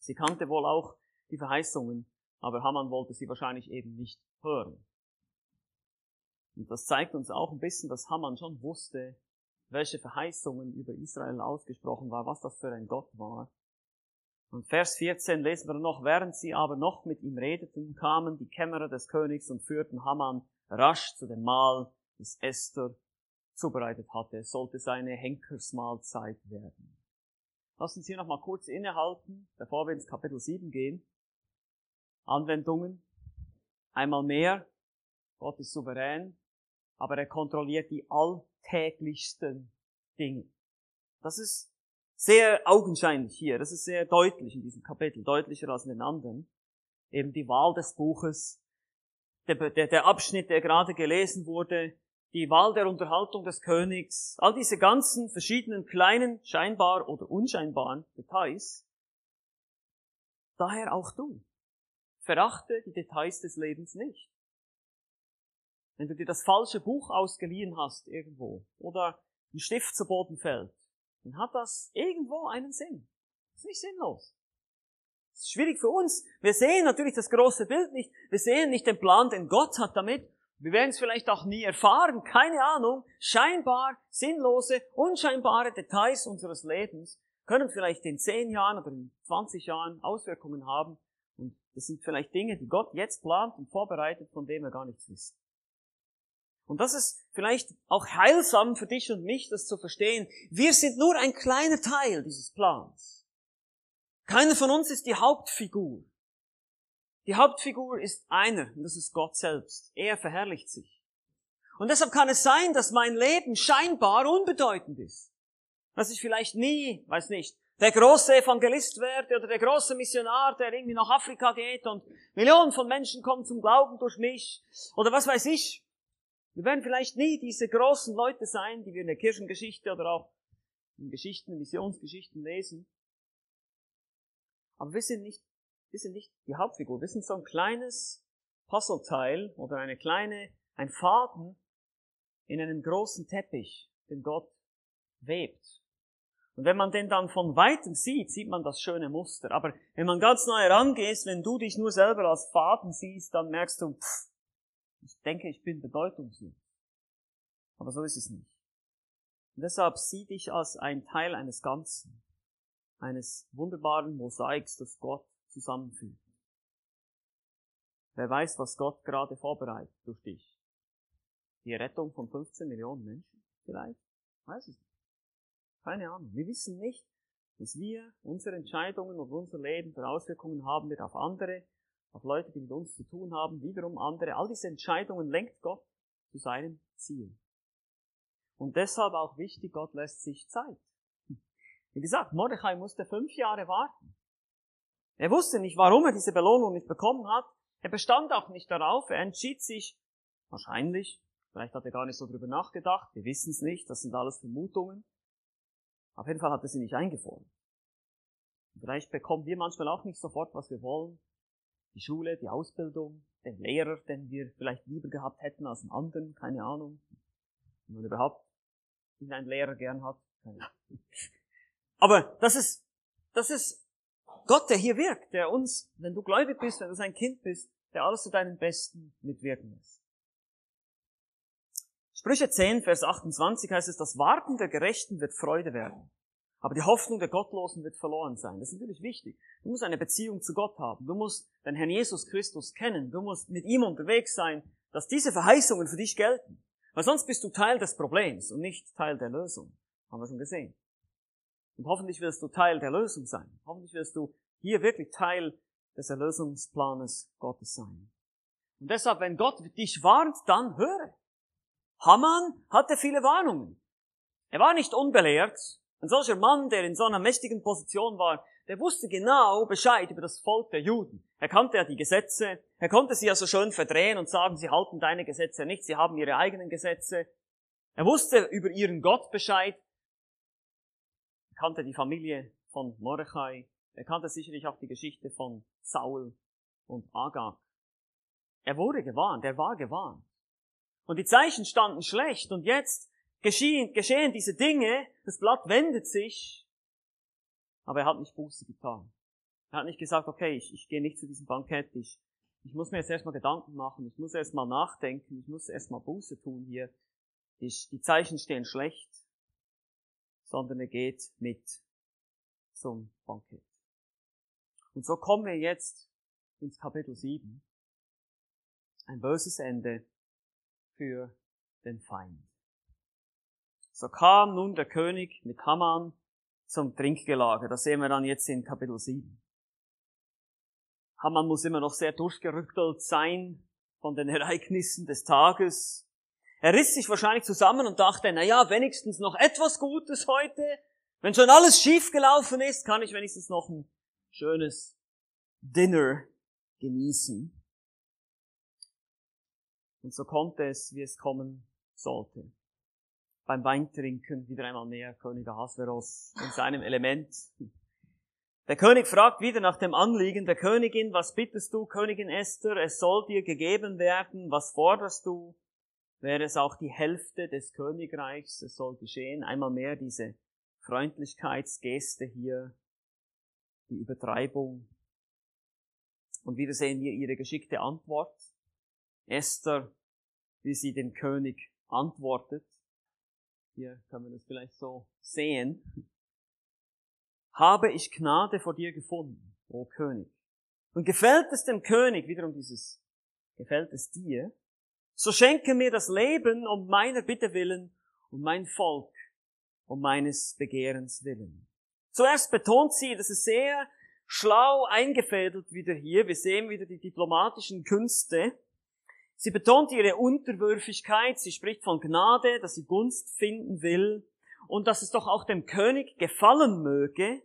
Sie kannte wohl auch die Verheißungen, aber Haman wollte sie wahrscheinlich eben nicht hören. Und das zeigt uns auch ein bisschen, dass Haman schon wusste, welche Verheißungen über Israel ausgesprochen war, was das für ein Gott war. Und Vers 14 lesen wir noch, während sie aber noch mit ihm redeten, kamen die Kämmerer des Königs und führten Haman rasch zu dem Mahl, das Esther zubereitet hatte. Sollte seine Henkersmahlzeit werden. Lassen Sie noch mal kurz innehalten, bevor wir ins Kapitel 7 gehen. Anwendungen. Einmal mehr. Gott ist souverän, aber er kontrolliert die alltäglichsten Dinge. Das ist sehr augenscheinlich hier. Das ist sehr deutlich in diesem Kapitel, deutlicher als in den anderen. Eben die Wahl des Buches, der, der, der Abschnitt, der gerade gelesen wurde, die Wahl der Unterhaltung des Königs, all diese ganzen verschiedenen kleinen, scheinbar oder unscheinbaren Details. Daher auch du. Verachte die Details des Lebens nicht. Wenn du dir das falsche Buch ausgeliehen hast irgendwo oder ein Stift zu Boden fällt, dann hat das irgendwo einen Sinn. Ist nicht sinnlos. Ist schwierig für uns. Wir sehen natürlich das große Bild nicht. Wir sehen nicht den Plan, den Gott hat damit. Wir werden es vielleicht auch nie erfahren, keine Ahnung. Scheinbar sinnlose, unscheinbare Details unseres Lebens können vielleicht in zehn Jahren oder in 20 Jahren Auswirkungen haben. Und das sind vielleicht Dinge, die Gott jetzt plant und vorbereitet, von denen wir gar nichts wissen. Und das ist vielleicht auch heilsam für dich und mich, das zu verstehen. Wir sind nur ein kleiner Teil dieses Plans. Keiner von uns ist die Hauptfigur. Die Hauptfigur ist einer, und das ist Gott selbst. Er verherrlicht sich. Und deshalb kann es sein, dass mein Leben scheinbar unbedeutend ist. Dass ich vielleicht nie, weiß nicht, der große Evangelist werde oder der große Missionar, der irgendwie nach Afrika geht und Millionen von Menschen kommen zum Glauben durch mich oder was weiß ich. Wir werden vielleicht nie diese großen Leute sein, die wir in der Kirchengeschichte oder auch in Geschichten, Missionsgeschichten lesen. Aber wir sind nicht wir sind nicht die Hauptfigur, wir sind so ein kleines Puzzleteil oder eine kleine, ein Faden in einem großen Teppich, den Gott webt. Und wenn man den dann von weitem sieht, sieht man das schöne Muster. Aber wenn man ganz neu herangehst, wenn du dich nur selber als Faden siehst, dann merkst du, pff, ich denke, ich bin bedeutungslos. Aber so ist es nicht. Und deshalb sieh dich als ein Teil eines Ganzen, eines wunderbaren Mosaiks, das Gott zusammenfügt. Wer weiß, was Gott gerade vorbereitet durch dich? Die Rettung von 15 Millionen Menschen? Vielleicht? Weiß es nicht. Keine Ahnung. Wir wissen nicht, dass wir unsere Entscheidungen und unser Leben für Auswirkungen haben wird auf andere, auf Leute, die mit uns zu tun haben, wiederum andere. All diese Entscheidungen lenkt Gott zu seinem Ziel. Und deshalb auch wichtig, Gott lässt sich Zeit. Wie gesagt, Mordechai musste fünf Jahre warten. Er wusste nicht, warum er diese Belohnung nicht bekommen hat. Er bestand auch nicht darauf. Er entschied sich, wahrscheinlich, vielleicht hat er gar nicht so drüber nachgedacht, wir wissen es nicht, das sind alles Vermutungen. Auf jeden Fall hat er sie nicht eingefordert. Vielleicht bekommen wir manchmal auch nicht sofort, was wir wollen. Die Schule, die Ausbildung, den Lehrer, den wir vielleicht lieber gehabt hätten als einen anderen, keine Ahnung. Wenn man überhaupt einen Lehrer gern hat. Aber das ist, das ist Gott, der hier wirkt, der uns, wenn du gläubig bist, wenn du sein Kind bist, der alles zu deinem Besten mitwirken lässt. Sprüche 10, Vers 28 heißt es, das Warten der Gerechten wird Freude werden. Aber die Hoffnung der Gottlosen wird verloren sein. Das ist natürlich wichtig. Du musst eine Beziehung zu Gott haben. Du musst den Herrn Jesus Christus kennen. Du musst mit ihm unterwegs sein, dass diese Verheißungen für dich gelten. Weil sonst bist du Teil des Problems und nicht Teil der Lösung. Haben wir schon gesehen. Und hoffentlich wirst du Teil der Lösung sein. Hoffentlich wirst du hier wirklich Teil des Erlösungsplanes Gottes sein. Und deshalb, wenn Gott dich warnt, dann höre. Haman hatte viele Warnungen. Er war nicht unbelehrt. Ein solcher Mann, der in so einer mächtigen Position war, der wusste genau Bescheid über das Volk der Juden. Er kannte ja die Gesetze. Er konnte sie ja so schön verdrehen und sagen, sie halten deine Gesetze nicht, sie haben ihre eigenen Gesetze. Er wusste über ihren Gott Bescheid kannte die Familie von Mordechai. Er kannte sicherlich auch die Geschichte von Saul und Agag. Er wurde gewarnt, er war gewarnt. Und die Zeichen standen schlecht und jetzt geschehen, geschehen diese Dinge, das Blatt wendet sich, aber er hat nicht Buße getan. Er hat nicht gesagt, okay, ich, ich gehe nicht zu diesem Bankett, ich, ich muss mir jetzt erstmal Gedanken machen, ich muss erstmal nachdenken, ich muss erstmal Buße tun hier. Ich, die Zeichen stehen schlecht, sondern er geht mit zum Bankett. Und so kommen wir jetzt ins Kapitel 7. Ein böses Ende für den Feind. So kam nun der König mit Haman zum Trinkgelage. Das sehen wir dann jetzt in Kapitel 7. Haman muss immer noch sehr durchgerüttelt sein von den Ereignissen des Tages. Er riss sich wahrscheinlich zusammen und dachte, na ja, wenigstens noch etwas Gutes heute. Wenn schon alles schief gelaufen ist, kann ich wenigstens noch ein schönes Dinner genießen. Und so konnte es, wie es kommen sollte. Beim Weintrinken wieder einmal mehr König Ahasveros in seinem Element. Der König fragt wieder nach dem Anliegen der Königin, was bittest du, Königin Esther, es soll dir gegeben werden, was forderst du? Wäre es auch die Hälfte des Königreichs, es soll geschehen. Einmal mehr diese Freundlichkeitsgeste hier, die Übertreibung. Und wieder sehen wir ihre geschickte Antwort. Esther, wie sie den König antwortet. Hier kann man das vielleicht so sehen. Habe ich Gnade vor dir gefunden, o König. Und gefällt es dem König, wiederum dieses, gefällt es dir, so schenke mir das Leben um meiner Bitte willen und mein Volk um meines Begehrens willen. Zuerst betont sie, das ist sehr schlau eingefädelt wieder hier. Wir sehen wieder die diplomatischen Künste. Sie betont ihre Unterwürfigkeit, sie spricht von Gnade, dass sie Gunst finden will und dass es doch auch dem König gefallen möge.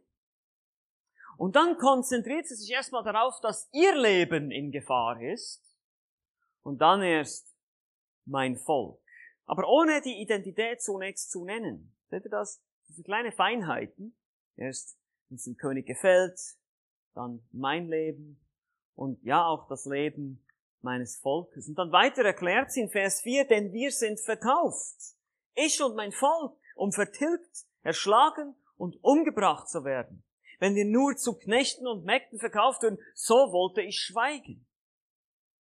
Und dann konzentriert sie sich erstmal darauf, dass ihr Leben in Gefahr ist und dann erst mein Volk. Aber ohne die Identität zunächst zu nennen. Seht ihr das? Diese kleine Feinheiten. Erst, wenn es dem König gefällt, dann mein Leben und ja auch das Leben meines Volkes. Und dann weiter erklärt sie in Vers 4, denn wir sind verkauft. Ich und mein Volk, um vertilgt, erschlagen und umgebracht zu werden. Wenn wir nur zu Knechten und Mägden verkauft würden, so wollte ich schweigen.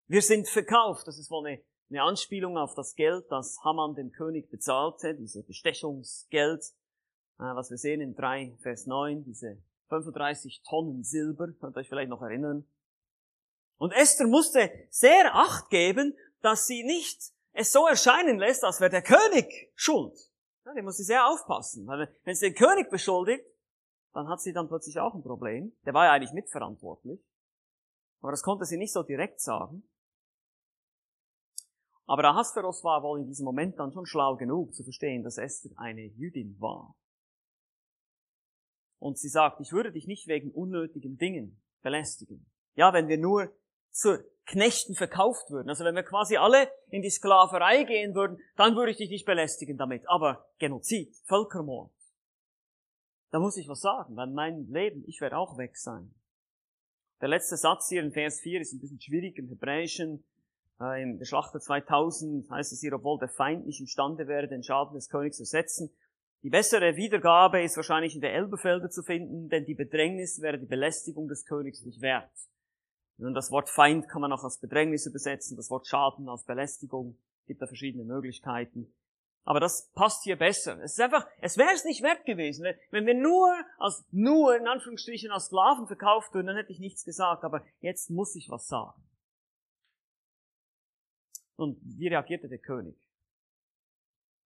Wir sind verkauft. Das ist wohl eine, eine Anspielung auf das Geld, das Haman dem König bezahlte, diese Bestechungsgeld, äh, was wir sehen in 3, Vers 9, diese 35 Tonnen Silber, könnt ihr euch vielleicht noch erinnern. Und Esther musste sehr Acht geben, dass sie nicht es so erscheinen lässt, als wäre der König schuld. Ja, die muss sie sehr aufpassen, weil wenn sie den König beschuldigt, dann hat sie dann plötzlich auch ein Problem. Der war ja eigentlich mitverantwortlich. Aber das konnte sie nicht so direkt sagen. Aber Ahasveros war wohl in diesem Moment dann schon schlau genug zu verstehen, dass Esther eine Jüdin war. Und sie sagt, ich würde dich nicht wegen unnötigen Dingen belästigen. Ja, wenn wir nur zu Knechten verkauft würden. Also wenn wir quasi alle in die Sklaverei gehen würden, dann würde ich dich nicht belästigen damit. Aber Genozid, Völkermord, da muss ich was sagen, weil mein Leben, ich werde auch weg sein. Der letzte Satz hier in Vers 4 ist ein bisschen schwierig im Hebräischen. Äh, Im Schlachter 2000 heißt es hier, obwohl der Feind nicht imstande wäre, den Schaden des Königs zu setzen. Die bessere Wiedergabe ist wahrscheinlich in der Elbefelder zu finden, denn die Bedrängnis wäre die Belästigung des Königs nicht wert. Und das Wort Feind kann man auch als Bedrängnis übersetzen, das Wort Schaden als Belästigung. Gibt da verschiedene Möglichkeiten. Aber das passt hier besser. Es ist einfach, es wäre es nicht wert gewesen. Wenn wir nur als, nur in Anführungsstrichen als Sklaven verkauft würden, dann hätte ich nichts gesagt. Aber jetzt muss ich was sagen. Und wie reagierte der König?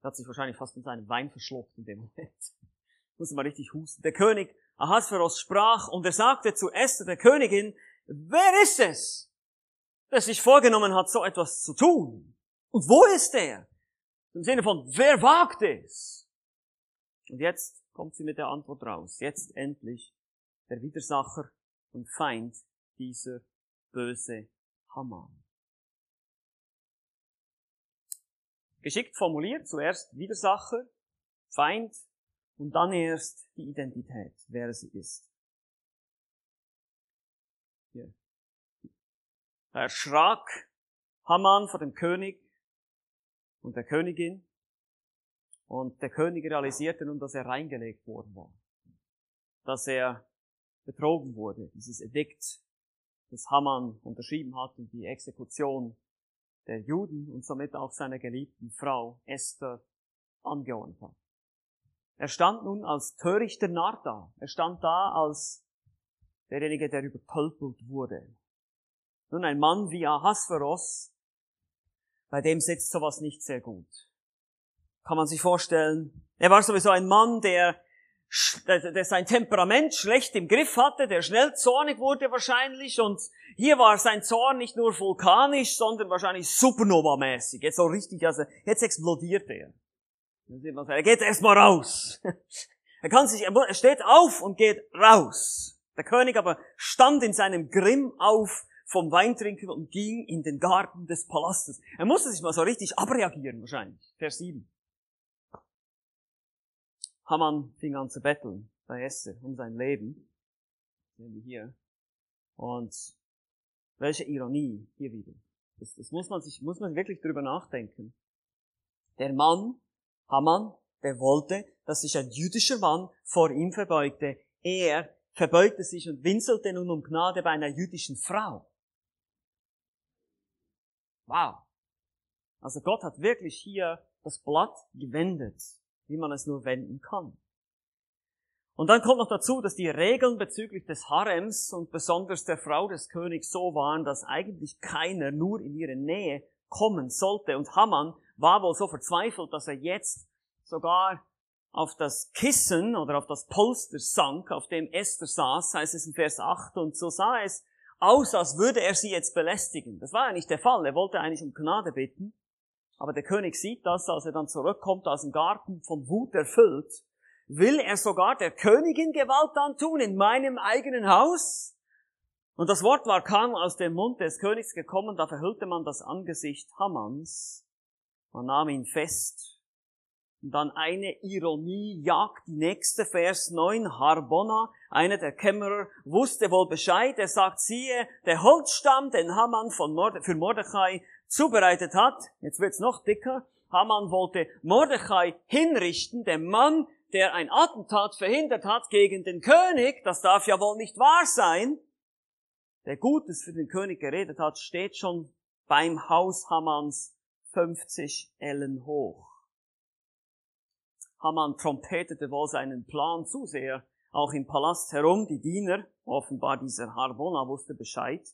Er hat sich wahrscheinlich fast in seinen Wein verschluckt in dem Moment. [laughs] Muss mal richtig husten. Der König Ahasveros sprach und er sagte zu Esther, der Königin, Wer ist es, der sich vorgenommen hat, so etwas zu tun? Und wo ist er? Im Sinne von, wer wagt es? Und jetzt kommt sie mit der Antwort raus. Jetzt endlich der Widersacher und Feind dieser böse Haman. Geschickt formuliert, zuerst Widersacher, Feind und dann erst die Identität, wer sie ist. Hier. Da erschrak Haman vor dem König und der Königin. Und der König realisierte nun, dass er reingelegt worden war. Dass er betrogen wurde, dieses Edikt, das Haman unterschrieben hat und die Exekution der Juden und somit auch seiner geliebten Frau Esther angeordnet hat. Er stand nun als törichter Narr da. Er stand da als derjenige, der übertölpelt wurde. Nun ein Mann wie Ahasveros, bei dem sitzt sowas nicht sehr gut. Kann man sich vorstellen. Er war sowieso ein Mann, der, der, sein Temperament schlecht im Griff hatte, der schnell zornig wurde wahrscheinlich und hier war sein Zorn nicht nur vulkanisch, sondern wahrscheinlich supernova-mäßig. Jetzt so richtig, also jetzt explodiert er. Er geht erstmal raus. [laughs] Er kann sich, er steht auf und geht raus. Der König aber stand in seinem Grimm auf vom Weintrinken und ging in den Garten des Palastes. Er musste sich mal so richtig abreagieren wahrscheinlich. Vers 7. Haman fing an zu betteln bei Esther um sein Leben. Sehen wir hier. Und welche Ironie hier wieder. Das, das muss man sich, muss man wirklich drüber nachdenken. Der Mann, Haman, der wollte, dass sich ein jüdischer Mann vor ihm verbeugte. Er verbeugte sich und winselte nun um Gnade bei einer jüdischen Frau. Wow. Also Gott hat wirklich hier das Blatt gewendet, wie man es nur wenden kann. Und dann kommt noch dazu, dass die Regeln bezüglich des Harems und besonders der Frau des Königs so waren, dass eigentlich keiner nur in ihre Nähe kommen sollte. Und Haman war wohl so verzweifelt, dass er jetzt sogar auf das Kissen oder auf das Polster sank, auf dem Esther saß, heißt es in Vers 8, und so sah es aus, als würde er sie jetzt belästigen. Das war ja nicht der Fall. Er wollte eigentlich um Gnade bitten. Aber der König sieht das, als er dann zurückkommt aus dem Garten von Wut erfüllt. Will er sogar der Königin Gewalt antun in meinem eigenen Haus? Und das Wort war kam aus dem Mund des Königs gekommen, da verhüllte man das Angesicht Hamans. Man nahm ihn fest und dann eine Ironie jagt die nächste Vers 9. Harbona, einer der Kämmerer, wusste wohl Bescheid. Er sagt, siehe, der Holzstamm, den Haman von Morde, für Mordechai zubereitet hat. Jetzt wird's noch dicker. Haman wollte Mordechai hinrichten, der Mann, der ein Attentat verhindert hat gegen den König. Das darf ja wohl nicht wahr sein. Der Gutes für den König geredet hat, steht schon beim Haus Hamans 50 Ellen hoch. Haman trompetete wohl seinen Plan zu sehr, auch im Palast herum. Die Diener, offenbar dieser Harbona, wusste Bescheid.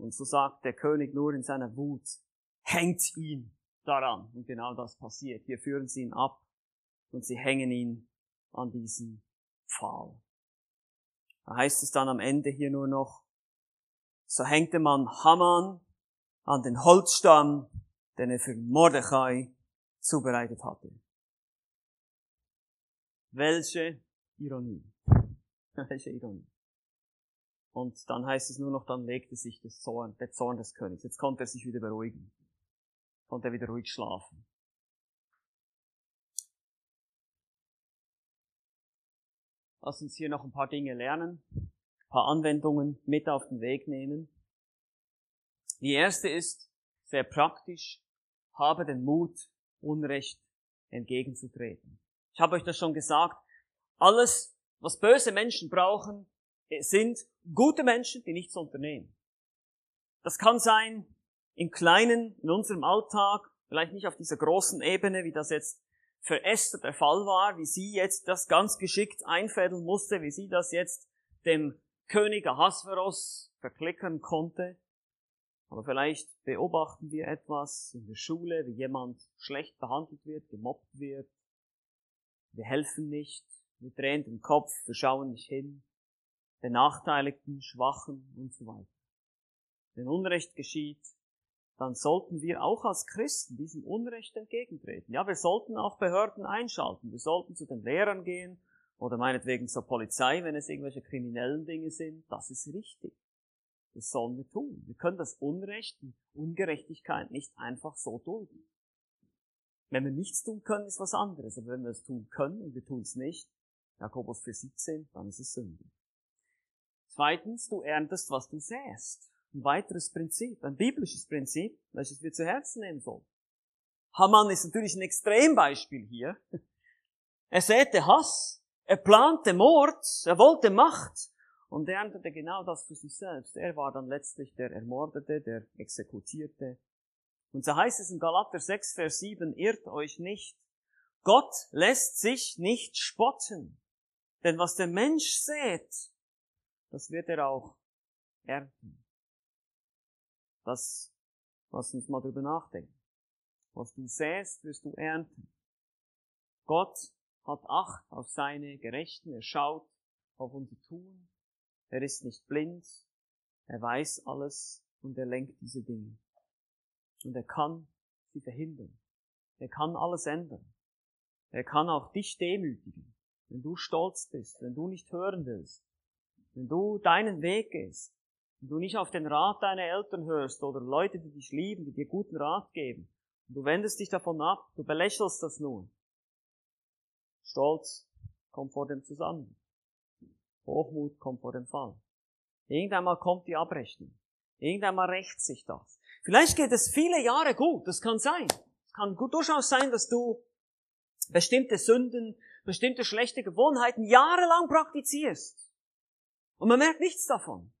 Und so sagt der König nur in seiner Wut, hängt ihn daran. Und genau das passiert. Hier führen sie ihn ab und sie hängen ihn an diesen Pfahl. Da heißt es dann am Ende hier nur noch, so hängte man Haman an den Holzstamm, den er für Mordechai zubereitet hatte. Welche Ironie. [laughs] Welche Ironie. Und dann heißt es nur noch, dann legte sich das Zorn, der Zorn des Königs. Jetzt konnte er sich wieder beruhigen. Konnte er wieder ruhig schlafen. Lass uns hier noch ein paar Dinge lernen, ein paar Anwendungen mit auf den Weg nehmen. Die erste ist sehr praktisch, habe den Mut, Unrecht entgegenzutreten. Ich habe euch das schon gesagt. Alles, was böse Menschen brauchen, sind gute Menschen, die nichts unternehmen. Das kann sein im Kleinen, in unserem Alltag, vielleicht nicht auf dieser großen Ebene, wie das jetzt für Esther der Fall war, wie sie jetzt das ganz geschickt einfädeln musste, wie sie das jetzt dem König Ahasveros verklickern konnte. Aber vielleicht beobachten wir etwas in der Schule, wie jemand schlecht behandelt wird, gemobbt wird, wir helfen nicht, wir drehen den Kopf, wir schauen nicht hin, Benachteiligten, Schwachen und so weiter. Wenn Unrecht geschieht, dann sollten wir auch als Christen diesem Unrecht entgegentreten. Ja, wir sollten auch Behörden einschalten. Wir sollten zu den Lehrern gehen oder meinetwegen zur Polizei, wenn es irgendwelche kriminellen Dinge sind. Das ist richtig. Das sollen wir tun. Wir können das Unrecht, die Ungerechtigkeit nicht einfach so dulden. Wenn wir nichts tun können, ist was anderes. Aber wenn wir es tun können und wir tun es nicht, Jakobus 4, 17, dann ist es Sünde. Zweitens, du erntest, was du säst. Ein weiteres Prinzip, ein biblisches Prinzip, welches wir zu Herzen nehmen sollen. Haman ist natürlich ein Extrembeispiel hier. Er säte Hass. Er plante Mord, er wollte Macht und er erntete genau das für sich selbst. Er war dann letztlich der Ermordete, der Exekutierte. Und so heißt es in Galater 6, Vers 7, irrt euch nicht. Gott lässt sich nicht spotten. Denn was der Mensch sät, das wird er auch ernten. Das, lass uns mal drüber nachdenken. Was du säst, wirst du ernten. Gott hat Acht auf seine Gerechten, er schaut auf unser Tun, er ist nicht blind, er weiß alles und er lenkt diese Dinge. Und er kann sie verhindern. Er kann alles ändern. Er kann auch dich demütigen, wenn du stolz bist, wenn du nicht hören willst, wenn du deinen Weg gehst, wenn du nicht auf den Rat deiner Eltern hörst oder Leute, die dich lieben, die dir guten Rat geben, und du wendest dich davon ab, du belächelst das nur. Stolz kommt vor dem Zusammenhang. Hochmut kommt vor dem Fall. Irgendeinmal kommt die Abrechnung. Irgendeinmal rächt sich das. Vielleicht geht es viele Jahre gut, das kann sein. Es kann gut durchaus sein, dass du bestimmte Sünden, bestimmte schlechte Gewohnheiten jahrelang praktizierst. Und man merkt nichts davon.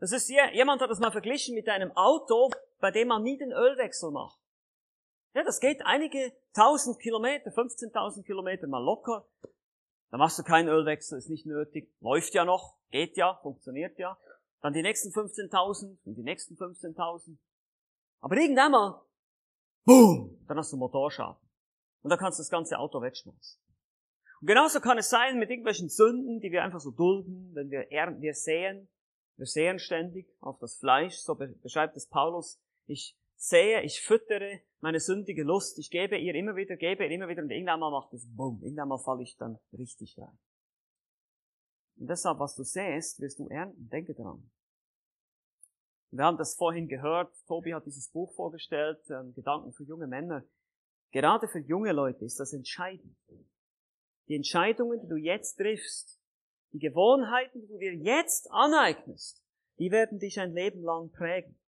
Das ist, jemand hat das mal verglichen mit einem Auto, bei dem man nie den Ölwechsel macht. Ja, das geht einige tausend Kilometer, 15.000 Kilometer mal locker. Da machst du keinen Ölwechsel, ist nicht nötig. Läuft ja noch, geht ja, funktioniert ja. Dann die nächsten 15.000 und die nächsten 15.000. Aber irgendwann mal, boom, dann hast du Motorschaden. Und dann kannst du das ganze Auto wegschmeißen. Und genauso kann es sein mit irgendwelchen Sünden, die wir einfach so dulden, wenn wir, wir säen, wir säen ständig auf das Fleisch, so beschreibt es Paulus. Ich sähe, ich füttere meine sündige Lust, ich gebe ihr immer wieder, gebe ihr immer wieder und irgendwann mal macht es bumm, irgendwann mal falle ich dann richtig rein. Und deshalb, was du säst, wirst du ernten, denke dran. Wir haben das vorhin gehört, Tobi hat dieses Buch vorgestellt, ähm, Gedanken für junge Männer. Gerade für junge Leute ist das entscheidend. Die Entscheidungen, die du jetzt triffst, die Gewohnheiten, die du dir jetzt aneignest, die werden dich ein Leben lang prägen.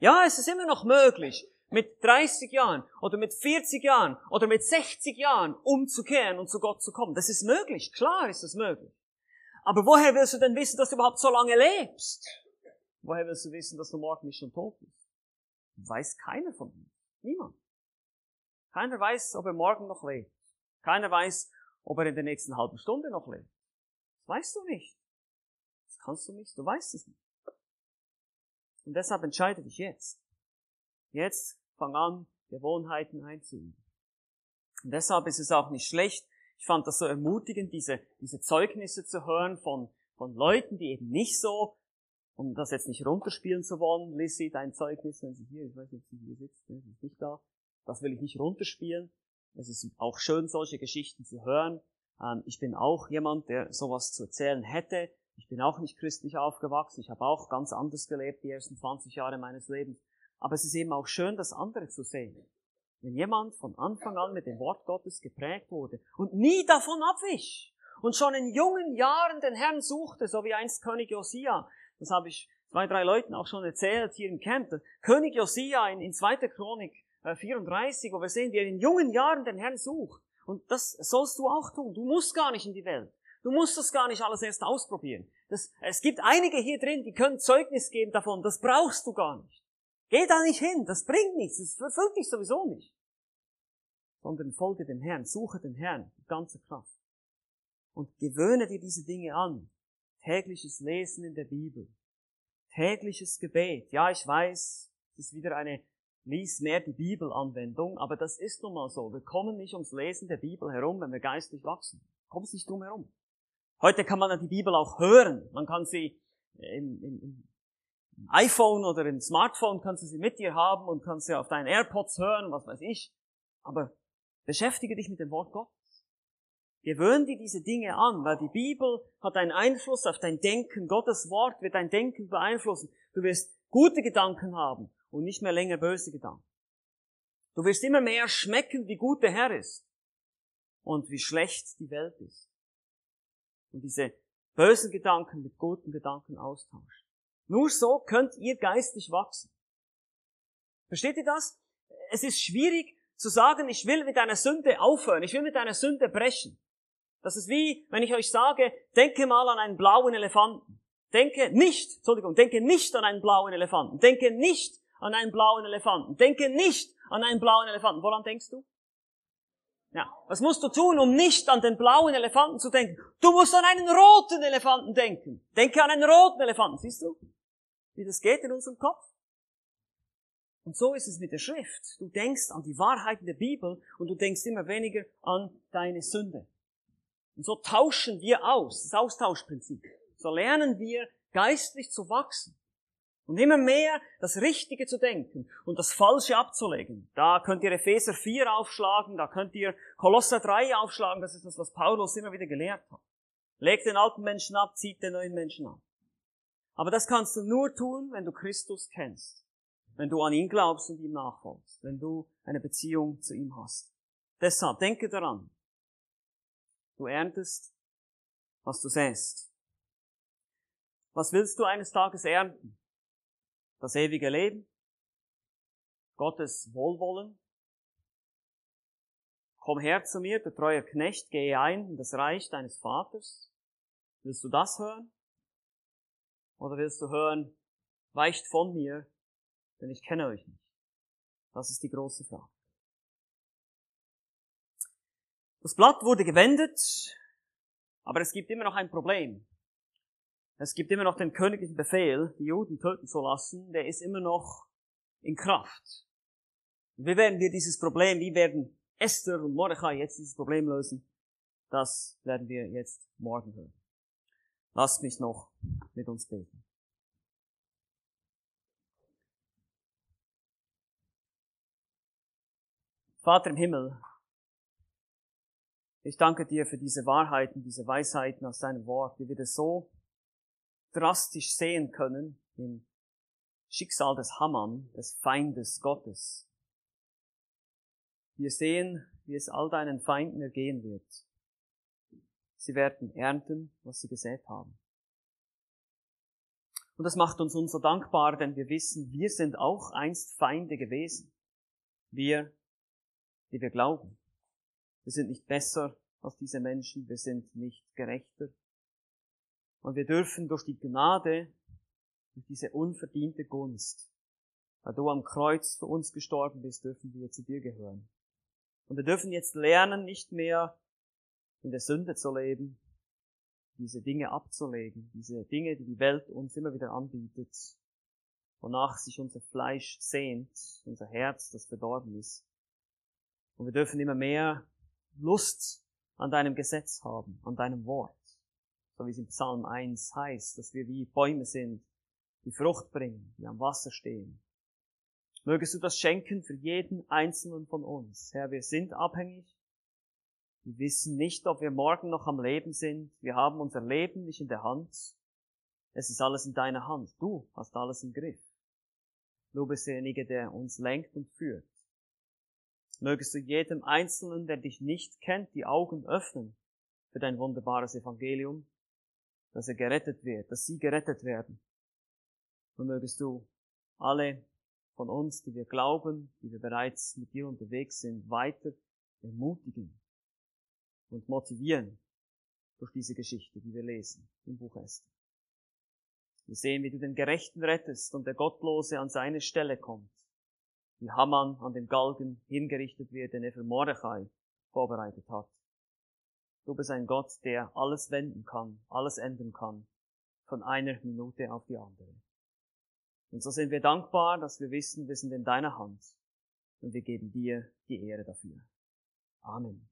Ja, es ist immer noch möglich, mit 30 Jahren oder mit 40 Jahren oder mit 60 Jahren umzukehren und zu Gott zu kommen. Das ist möglich, klar ist es möglich. Aber woher willst du denn wissen, dass du überhaupt so lange lebst? Woher willst du wissen, dass du morgen nicht schon tot bist? Weiß keiner von uns. Niemand. Keiner weiß, ob er morgen noch lebt. Keiner weiß, ob er in der nächsten halben Stunde noch lebt. Das weißt du nicht. Das kannst du nicht. Du weißt es nicht. Und deshalb entscheide dich jetzt. Jetzt fang an, Gewohnheiten einzuüben. Und deshalb ist es auch nicht schlecht. Ich fand das so ermutigend, diese, diese Zeugnisse zu hören von, von Leuten, die eben nicht so, um das jetzt nicht runterspielen zu wollen, Lissy, dein Zeugnis, wenn sie hier, ich weiß nicht, ob sie hier sitzt, ne, ist nicht da, das will ich nicht runterspielen. Es ist auch schön, solche Geschichten zu hören. Ähm, ich bin auch jemand, der sowas zu erzählen hätte. Ich bin auch nicht christlich aufgewachsen. Ich habe auch ganz anders gelebt die ersten 20 Jahre meines Lebens. Aber es ist eben auch schön, das andere zu sehen. Wenn jemand von Anfang an mit dem Wort Gottes geprägt wurde und nie davon abwich und schon in jungen Jahren den Herrn suchte, so wie einst König Josia, das habe ich zwei, drei Leuten auch schon erzählt hier im Camp, König Josia in, in 2. Chronik 34, wo wir sehen, wie er in jungen Jahren den Herrn sucht. Und das sollst du auch tun. Du musst gar nicht in die Welt. Du musst das gar nicht alles erst ausprobieren. Das, es gibt einige hier drin, die können Zeugnis geben davon. Das brauchst du gar nicht. Geh da nicht hin. Das bringt nichts. Das verfüllt dich sowieso nicht. Sondern folge dem Herrn. Suche den Herrn. Die ganze Kraft. Und gewöhne dir diese Dinge an. Tägliches Lesen in der Bibel. Tägliches Gebet. Ja, ich weiß, es ist wieder eine lies mehr die Bibelanwendung, aber das ist nun mal so. Wir kommen nicht ums Lesen der Bibel herum, wenn wir geistlich wachsen. Kommst nicht drum herum. Heute kann man ja die Bibel auch hören. Man kann sie im, im, im iPhone oder im Smartphone kannst du sie mit dir haben und kannst sie auf deinen AirPods hören, was weiß ich. Aber beschäftige dich mit dem Wort Gottes. Gewöhn dir diese Dinge an, weil die Bibel hat einen Einfluss auf dein Denken. Gottes Wort wird dein Denken beeinflussen. Du wirst gute Gedanken haben und nicht mehr länger böse Gedanken. Du wirst immer mehr schmecken, wie gut der Herr ist und wie schlecht die Welt ist. Und diese bösen Gedanken mit guten Gedanken austauschen. Nur so könnt ihr geistig wachsen. Versteht ihr das? Es ist schwierig zu sagen, ich will mit einer Sünde aufhören, ich will mit einer Sünde brechen. Das ist wie, wenn ich euch sage, denke mal an einen blauen Elefanten. Denke nicht, Entschuldigung, denke nicht an einen blauen Elefanten. Denke nicht an einen blauen Elefanten. Denke nicht an einen blauen Elefanten. Woran denkst du? Ja. Was musst du tun, um nicht an den blauen Elefanten zu denken? Du musst an einen roten Elefanten denken. Denke an einen roten Elefanten. Siehst du, wie das geht in unserem Kopf? Und so ist es mit der Schrift. Du denkst an die Wahrheiten der Bibel und du denkst immer weniger an deine Sünde. Und so tauschen wir aus, das Austauschprinzip. So lernen wir geistlich zu wachsen. Und immer mehr das Richtige zu denken und das Falsche abzulegen. Da könnt ihr Epheser 4 aufschlagen, da könnt ihr Kolosser 3 aufschlagen, das ist das, was Paulus immer wieder gelehrt hat. Legt den alten Menschen ab, zieht den neuen Menschen ab. Aber das kannst du nur tun, wenn du Christus kennst. Wenn du an ihn glaubst und ihm nachfolgst. Wenn du eine Beziehung zu ihm hast. Deshalb denke daran. Du erntest, was du säst. Was willst du eines Tages ernten? Das ewige Leben, Gottes Wohlwollen. Komm her zu mir, du treuer Knecht, gehe ein in das Reich deines Vaters. Willst du das hören? Oder willst du hören, weicht von mir, denn ich kenne euch nicht? Das ist die große Frage. Das Blatt wurde gewendet, aber es gibt immer noch ein Problem. Es gibt immer noch den königlichen Befehl, die Juden töten zu lassen, der ist immer noch in Kraft. Wie werden wir dieses Problem, wie werden Esther und Mordechai jetzt dieses Problem lösen? Das werden wir jetzt morgen hören. Lasst mich noch mit uns beten. Vater im Himmel, ich danke dir für diese Wahrheiten, diese Weisheiten aus deinem Wort, wie wir das so drastisch sehen können im Schicksal des Haman, des Feindes Gottes. Wir sehen, wie es all deinen Feinden ergehen wird. Sie werden ernten, was sie gesät haben. Und das macht uns umso dankbar, denn wir wissen, wir sind auch einst Feinde gewesen. Wir, die wir glauben. Wir sind nicht besser als diese Menschen, wir sind nicht gerechter, und wir dürfen durch die Gnade, durch diese unverdiente Gunst, weil du am Kreuz für uns gestorben bist, dürfen wir zu dir gehören. Und wir dürfen jetzt lernen, nicht mehr in der Sünde zu leben, diese Dinge abzulegen, diese Dinge, die die Welt uns immer wieder anbietet, wonach sich unser Fleisch sehnt, unser Herz, das verdorben ist. Und wir dürfen immer mehr Lust an deinem Gesetz haben, an deinem Wort so wie es im Psalm 1 heißt, dass wir wie Bäume sind, die Frucht bringen, die am Wasser stehen. Mögest du das schenken für jeden einzelnen von uns. Herr, wir sind abhängig. Wir wissen nicht, ob wir morgen noch am Leben sind. Wir haben unser Leben nicht in der Hand. Es ist alles in deiner Hand. Du hast alles im Griff. Du bist derjenige, der uns lenkt und führt. Mögest du jedem Einzelnen, der dich nicht kennt, die Augen öffnen für dein wunderbares Evangelium dass er gerettet wird, dass sie gerettet werden. Und mögest du alle von uns, die wir glauben, die wir bereits mit dir unterwegs sind, weiter ermutigen und motivieren durch diese Geschichte, die wir lesen im Buch Esther. Wir sehen, wie du den Gerechten rettest und der Gottlose an seine Stelle kommt. Wie Haman an dem Galgen hingerichtet wird, den er für Mordechai vorbereitet hat. Du bist ein Gott, der alles wenden kann, alles ändern kann, von einer Minute auf die andere. Und so sind wir dankbar, dass wir wissen, wir sind in deiner Hand und wir geben dir die Ehre dafür. Amen.